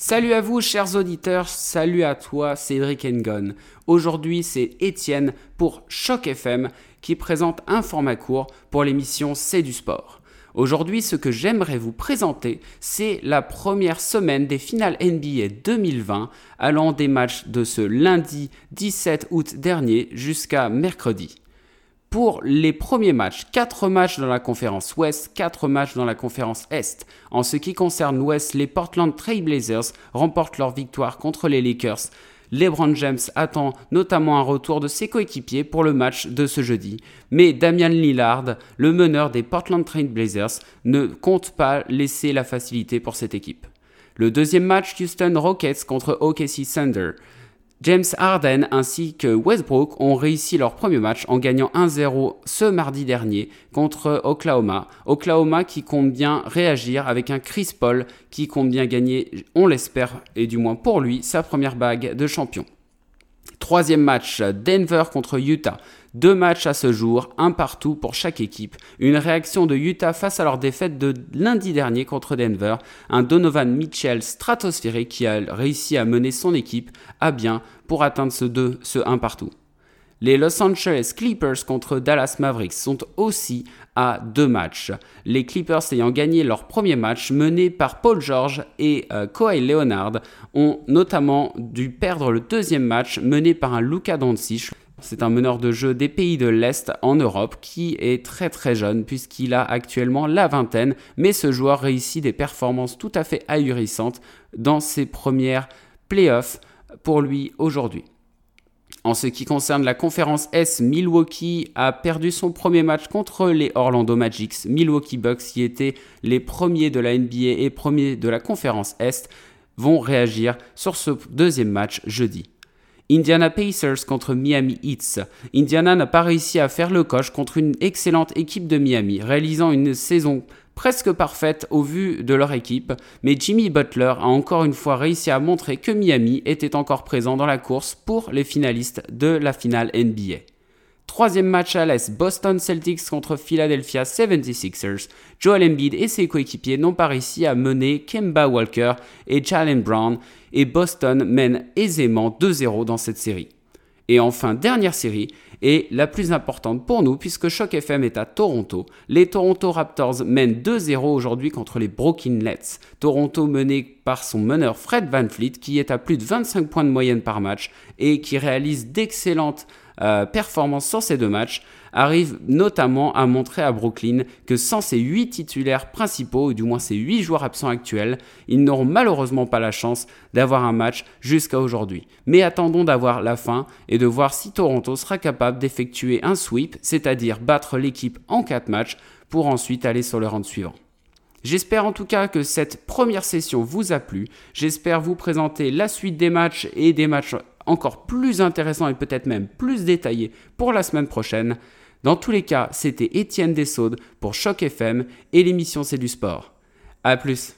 Salut à vous, chers auditeurs, salut à toi, Cédric Engon. Aujourd'hui, c'est Étienne pour Choc FM qui présente un format court pour l'émission C'est du sport. Aujourd'hui, ce que j'aimerais vous présenter, c'est la première semaine des finales NBA 2020, allant des matchs de ce lundi 17 août dernier jusqu'à mercredi pour les premiers matchs. 4 matchs dans la conférence Ouest, 4 matchs dans la conférence Est. En ce qui concerne l'Ouest, les Portland Trail Blazers remportent leur victoire contre les Lakers. LeBron James attend notamment un retour de ses coéquipiers pour le match de ce jeudi. Mais Damian Lillard, le meneur des Portland Trail Blazers, ne compte pas laisser la facilité pour cette équipe. Le deuxième match, Houston Rockets contre OKC Thunder. James Harden ainsi que Westbrook ont réussi leur premier match en gagnant 1-0 ce mardi dernier contre Oklahoma. Oklahoma qui compte bien réagir avec un Chris Paul qui compte bien gagner, on l'espère, et du moins pour lui, sa première bague de champion. Troisième match, Denver contre Utah. Deux matchs à ce jour, un partout pour chaque équipe. Une réaction de Utah face à leur défaite de lundi dernier contre Denver. Un Donovan Mitchell stratosphérique qui a réussi à mener son équipe à bien pour atteindre ce 2, ce 1 partout. Les Los Angeles Clippers contre Dallas Mavericks sont aussi à deux matchs. Les Clippers ayant gagné leur premier match menés par Paul George et euh, Kawhi Leonard ont notamment dû perdre le deuxième match mené par un Luka Doncic. C'est un meneur de jeu des pays de l'Est en Europe qui est très très jeune puisqu'il a actuellement la vingtaine, mais ce joueur réussit des performances tout à fait ahurissantes dans ses premières playoffs pour lui aujourd'hui. En ce qui concerne la conférence S, Milwaukee a perdu son premier match contre les Orlando Magics. Milwaukee Bucks, qui étaient les premiers de la NBA et premiers de la conférence Est, vont réagir sur ce deuxième match jeudi. Indiana Pacers contre Miami Heat. Indiana n'a pas réussi à faire le coche contre une excellente équipe de Miami, réalisant une saison presque parfaite au vu de leur équipe, mais Jimmy Butler a encore une fois réussi à montrer que Miami était encore présent dans la course pour les finalistes de la finale NBA. Troisième match à l'Est, Boston Celtics contre Philadelphia 76ers. Joel Embiid et ses coéquipiers n'ont pas réussi à mener Kemba Walker et Jalen Brown, et Boston mène aisément 2-0 dans cette série. Et enfin, dernière série, et la plus importante pour nous, puisque Choc FM est à Toronto. Les Toronto Raptors mènent 2-0 aujourd'hui contre les Brooklyn Nets. Toronto mené par son meneur Fred Van Fleet, qui est à plus de 25 points de moyenne par match et qui réalise d'excellentes euh, performance sur ces deux matchs, arrive notamment à montrer à Brooklyn que sans ces 8 titulaires principaux, ou du moins ces 8 joueurs absents actuels, ils n'auront malheureusement pas la chance d'avoir un match jusqu'à aujourd'hui. Mais attendons d'avoir la fin et de voir si Toronto sera capable d'effectuer un sweep, c'est-à-dire battre l'équipe en 4 matchs pour ensuite aller sur le round suivant. J'espère en tout cas que cette première session vous a plu. J'espère vous présenter la suite des matchs et des matchs encore plus intéressant et peut-être même plus détaillé pour la semaine prochaine. Dans tous les cas, c'était Étienne Dessaudes pour Choc FM et l'émission C'est du sport. A plus